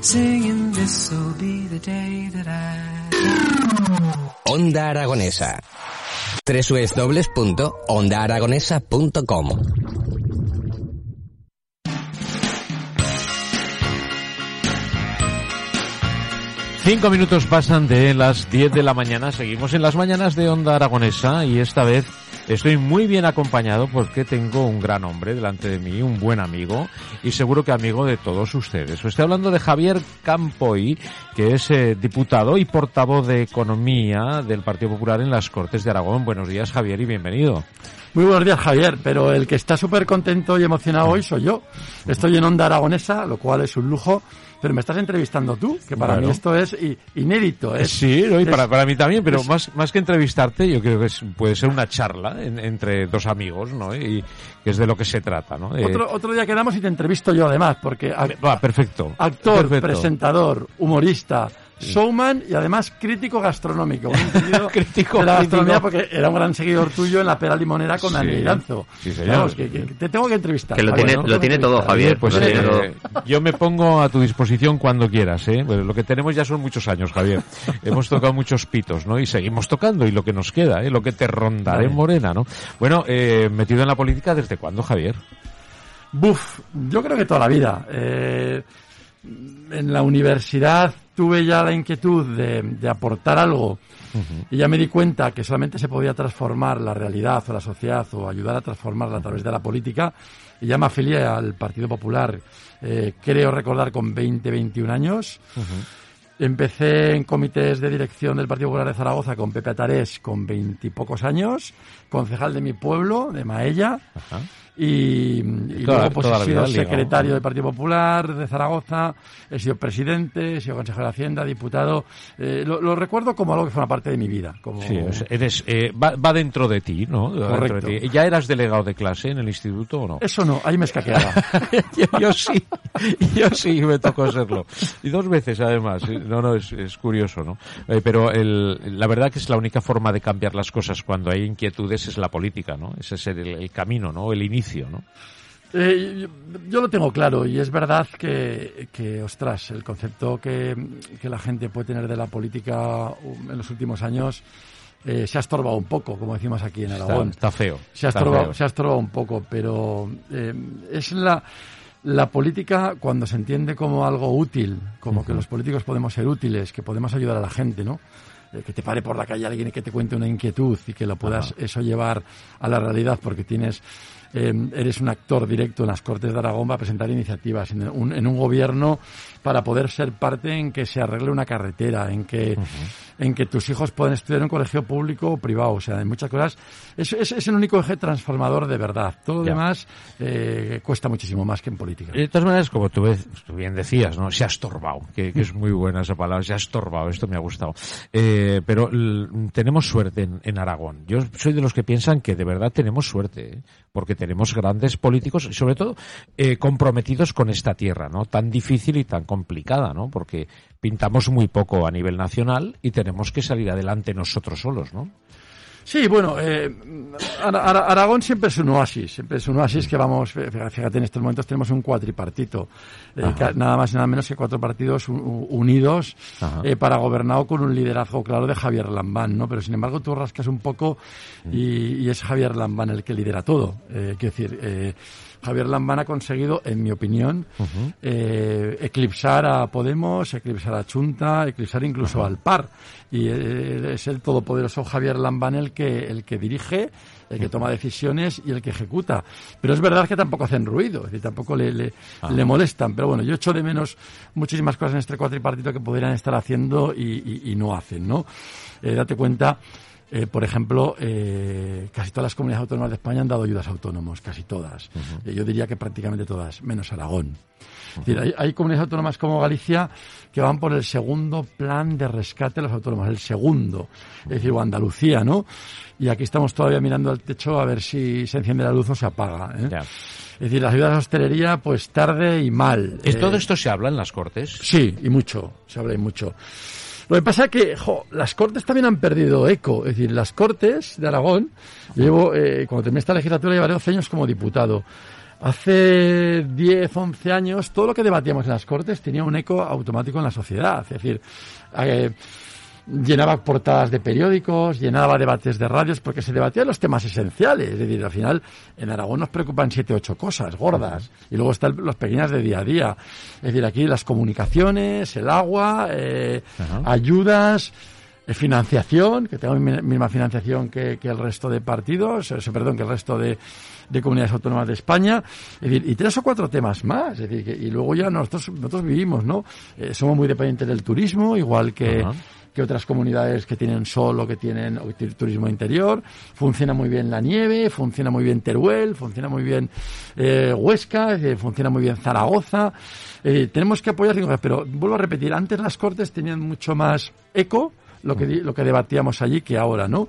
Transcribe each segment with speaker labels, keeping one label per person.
Speaker 1: singing this will be the day that I
Speaker 2: Onda Aragonesa. www.ondaaragonesa.com
Speaker 3: Cinco minutos pasan de las 10 de la mañana. Seguimos en las mañanas de Onda Aragonesa y esta vez estoy muy bien acompañado porque tengo un gran hombre delante de mí, un buen amigo y seguro que amigo de todos ustedes. Estoy hablando de Javier Campoy, que es eh, diputado y portavoz de Economía del Partido Popular en las Cortes de Aragón. Buenos días, Javier, y bienvenido.
Speaker 4: Muy buenos días, Javier, pero el que está súper contento y emocionado hoy soy yo. Estoy en Onda Aragonesa, lo cual es un lujo, pero me estás entrevistando tú, que para
Speaker 3: Bueno.
Speaker 4: mí esto es inédito. Es,
Speaker 3: Sí, ¿no? y
Speaker 4: es-
Speaker 3: para, para mí también, pero
Speaker 4: es-
Speaker 3: más, más que entrevistarte, yo creo que es- puede ser una charla en- entre dos amigos, ¿no? Y que es de lo que se trata, ¿no? Eh,
Speaker 4: Otro, otro día quedamos y te entrevisto yo además, porque
Speaker 3: va, perfecto.
Speaker 4: actor,
Speaker 3: Perfecto.
Speaker 4: presentador, humorista, showman y además crítico gastronómico.
Speaker 3: Crítico,
Speaker 4: de la gastronomía
Speaker 3: crítico.
Speaker 4: porque era un gran seguidor tuyo en la pera limonera con
Speaker 3: Sí.
Speaker 4: Dani Iranzo.
Speaker 3: Sí, señor.
Speaker 4: Vamos, que, que- que te tengo que entrevistar.
Speaker 5: Que lo
Speaker 4: Javier,
Speaker 5: tiene- lo tiene todo. Javier.
Speaker 3: Pues yo me pongo a tu disposición cuando quieras, ¿eh? Bueno, lo que tenemos ya son muchos años, Javier. Hemos tocado muchos pitos, ¿no? Y seguimos tocando y lo que nos queda, ¿eh? Lo que te rondaré
Speaker 4: Vale.
Speaker 3: morena, ¿no? Bueno, eh, metido en la política, ¿desde cuándo, Javier?
Speaker 4: Buf, yo creo que toda la vida. Eh, en la universidad tuve ya la inquietud de, de aportar algo y ya me di cuenta que solamente se podía transformar la realidad o la sociedad o ayudar a transformarla a través de la política y ya me afilié al Partido Popular, eh, creo recordar con 20, 21 años. Empecé en comités de dirección del Partido Popular de Zaragoza con Pepe Atarés con veintipocos años, concejal de mi pueblo, de Maella,
Speaker 3: Ajá.
Speaker 4: y, y
Speaker 3: Toda-
Speaker 4: luego pues he sido
Speaker 3: vida
Speaker 4: secretario del Partido Popular de Zaragoza, he sido presidente, he sido consejero de Hacienda, diputado. Eh, lo, lo recuerdo como algo que forma parte de mi vida. Como...
Speaker 3: Sí, eres, eh, va, va dentro de ti, ¿no? Va dentro de
Speaker 4: Correcto.
Speaker 3: ti. ¿Ya eras delegado de clase en el instituto o no?
Speaker 4: Eso no, ahí me escaqueaba.
Speaker 3: yo, yo sí, yo sí me tocó serlo. Y dos veces además. No, no, es, es curioso, ¿no? Eh, pero el, la verdad que es la única forma de cambiar las cosas cuando hay inquietudes es la política, ¿no? Ese es el, el camino, ¿no? El inicio, ¿no?
Speaker 4: Eh, yo, lo tengo claro y es verdad que, que, ostras, el concepto que, que la gente puede tener de la política um, en los últimos años eh, se ha estorbado un poco, como decimos aquí en
Speaker 3: Está,
Speaker 4: Aragón.
Speaker 3: está feo.
Speaker 4: Se ha
Speaker 3: está
Speaker 4: estorbado, se ha estorbado un poco, pero eh, es la, la política cuando se entiende como algo útil, como que los políticos podemos ser útiles, que podemos ayudar a la gente, ¿no? Eh, que te pare por la calle alguien y que te cuente una inquietud y que lo puedas eso llevar a la realidad porque tienes eh, eres un actor directo en las Cortes de Aragón para presentar iniciativas en un, en un gobierno para poder ser parte en que se arregle una carretera, en que, en que tus hijos puedan estudiar en un colegio público o privado. O sea, en muchas cosas. Es, es, es el único eje transformador de verdad. Todo lo demás eh, cuesta muchísimo más que en política.
Speaker 3: De todas maneras, como tú, tú bien decías, ¿no? Se ha estorbado, que, que es muy buena esa palabra, se ha estorbado, esto me ha gustado. Eh, pero tenemos suerte en, en Aragón. Yo soy de los que piensan que de verdad tenemos suerte, porque tenemos grandes políticos y sobre todo eh, comprometidos con esta tierra, ¿no? Tan difícil y tan complicada, ¿no? Porque pintamos muy poco a nivel nacional y tenemos que salir adelante nosotros solos, ¿no?
Speaker 4: Sí, bueno, eh, Ara- Ara- Aragón siempre es un oasis, siempre es un oasis que vamos, fíjate, en estos momentos tenemos un cuatripartito, eh, nada más y nada menos que cuatro partidos unidos eh, para gobernar con un liderazgo claro de Javier Lambán, ¿no? Pero sin embargo tú rascas un poco y, y es Javier Lambán el que lidera todo, eh, quiero decir, eh, Javier Lambán ha conseguido, en mi opinión, eh, eclipsar a Podemos, eclipsar a Chunta, eclipsar incluso al PAR. Y eh, es el todopoderoso Javier Lambán el que, el que dirige, el que toma decisiones y el que ejecuta. Pero es verdad que tampoco hacen ruido, es decir, tampoco le, le, le molestan. Pero bueno, yo echo de menos muchísimas cosas en este cuatripartito que podrían estar haciendo y, y- y no hacen, ¿no? Eh, date cuenta eh, por ejemplo, eh, casi todas las comunidades autónomas de España han dado ayudas a autónomos, casi todas. Eh, yo diría que prácticamente todas, menos Aragón. Es decir, hay, hay comunidades autónomas como Galicia que van por el segundo plan de rescate de los autónomos, el segundo. Es decir, o Andalucía, ¿no? Y aquí estamos todavía mirando al techo a ver si se enciende la luz o se apaga. ¿eh? Es decir, las ayudas a hostelería, pues tarde y mal.
Speaker 3: ¿Es
Speaker 4: Eh,
Speaker 3: ¿Todo esto se habla en las Cortes?
Speaker 4: Sí, y mucho, se habla y mucho. Lo que pasa es que jo, las Cortes también han perdido eco. Es decir, las Cortes de Aragón, llevo, eh, cuando terminé esta legislatura, llevaré 12 años como diputado. Hace 10, 11 años, todo lo que debatíamos en las Cortes tenía un eco automático en la sociedad. Es decir, eh, llenaba portadas de periódicos, llenaba debates de radios, porque se debatían los temas esenciales. Es decir, al final, en Aragón nos preocupan siete, ocho cosas gordas. Y luego están los pequeñas de día a día. Es decir, aquí las comunicaciones, el agua, eh, ayudas, financiación, que tengo mi- misma financiación que, que el resto de partidos, eh, perdón, que el resto de, de comunidades autónomas de España, es decir, y tres o cuatro temas más, es decir, que- y luego ya nosotros, nosotros vivimos, ¿no? Eh, somos muy dependientes del turismo, igual que, que otras comunidades que tienen sol o que tienen o turismo interior, funciona muy bien la nieve, funciona muy bien Teruel, funciona muy bien eh, Huesca, funciona muy bien Zaragoza, Eh, tenemos que apoyar, cinco pero vuelvo a repetir, antes las Cortes tenían mucho más eco, lo que, lo que debatíamos allí que ahora, ¿no?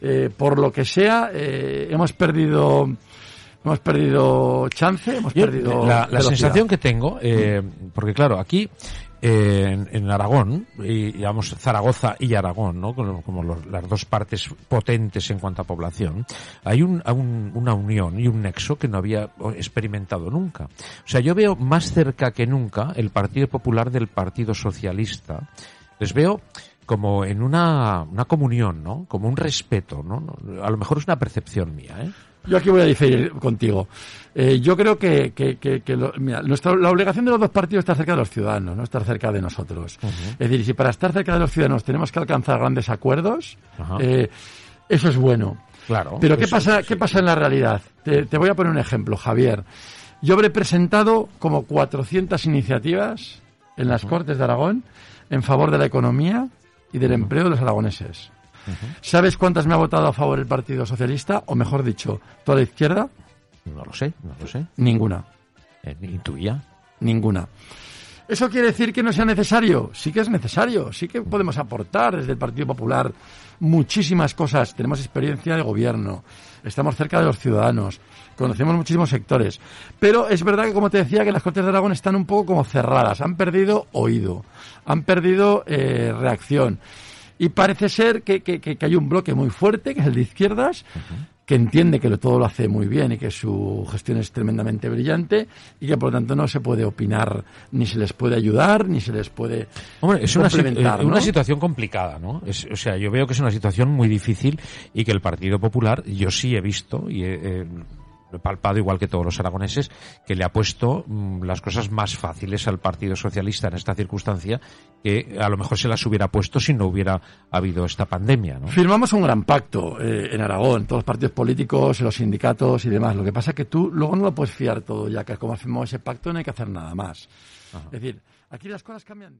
Speaker 4: Eh, por lo que sea, eh, hemos perdido hemos perdido chance, hemos
Speaker 3: Yo,
Speaker 4: perdido
Speaker 3: la, la sensación que tengo, eh, porque claro, aquí eh, en, en Aragón, y digamos Zaragoza y Aragón, ¿no? como, como los- las dos partes potentes en cuanto a población, hay un, a un- una unión y un nexo que no había experimentado nunca. O sea, yo veo más cerca que nunca el Partido Popular del Partido Socialista. Les veo como en una, una comunión, ¿no? Como un respeto, ¿no? A lo mejor es una percepción mía, ¿eh?
Speaker 4: Yo aquí voy a diferir contigo. Eh, yo creo que, que, que, que lo- mira, nuestra, la obligación de los dos partidos es estar cerca de los ciudadanos, no estar cerca de nosotros. Es decir, si para estar cerca de los ciudadanos tenemos que alcanzar grandes acuerdos, eh, eso es bueno.
Speaker 3: Claro.
Speaker 4: Pero ¿qué
Speaker 3: eso,
Speaker 4: pasa,
Speaker 3: sí.
Speaker 4: ¿qué pasa en la realidad? Te, te voy a poner un ejemplo, Javier. Yo habré presentado como 400 iniciativas en las Cortes de Aragón en favor de la economía y del empleo de los aragoneses. ¿Sabes cuántas me ha votado a favor el Partido Socialista? O mejor dicho, toda la izquierda,
Speaker 3: No lo sé, no lo sé.
Speaker 4: ninguna.
Speaker 3: Eh, intuía.
Speaker 4: Ninguna. ¿Eso quiere decir que no sea necesario? Sí que es necesario, sí que podemos aportar desde el Partido Popular muchísimas cosas. Tenemos experiencia de gobierno, estamos cerca de los ciudadanos, conocemos muchísimos sectores. Pero es verdad que, como te decía, que las Cortes de Aragón están un poco como cerradas, han perdido oído, han perdido eh, reacción. Y parece ser que, que- que- que hay un bloque muy fuerte, que es el de izquierdas, que entiende que todo lo hace muy bien y que su gestión es tremendamente brillante y que por lo tanto no se puede opinar, ni se les puede ayudar, ni se les puede
Speaker 3: Hombre, es una, eh, una
Speaker 4: ¿no?
Speaker 3: situación complicada, ¿no? Es- o sea, yo veo que es una situación muy difícil y que el Partido Popular, yo sí he visto y he, eh, he palpado igual que todos los aragoneses, que le ha puesto mm, las cosas más fáciles al Partido Socialista en esta circunstancia que a lo mejor se las hubiera puesto si no hubiera habido esta pandemia, ¿no?
Speaker 4: Firmamos un gran pacto eh, en Aragón, todos los partidos políticos, los sindicatos y demás. Lo que pasa es que tú luego no lo puedes fiar todo, ya que como has firmado ese pacto no hay que hacer nada más. Es decir, aquí las cosas cambian.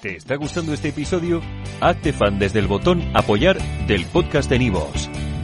Speaker 5: ¿Te está gustando este episodio? Hazte fan desde el botón Apoyar del podcast de Nivos.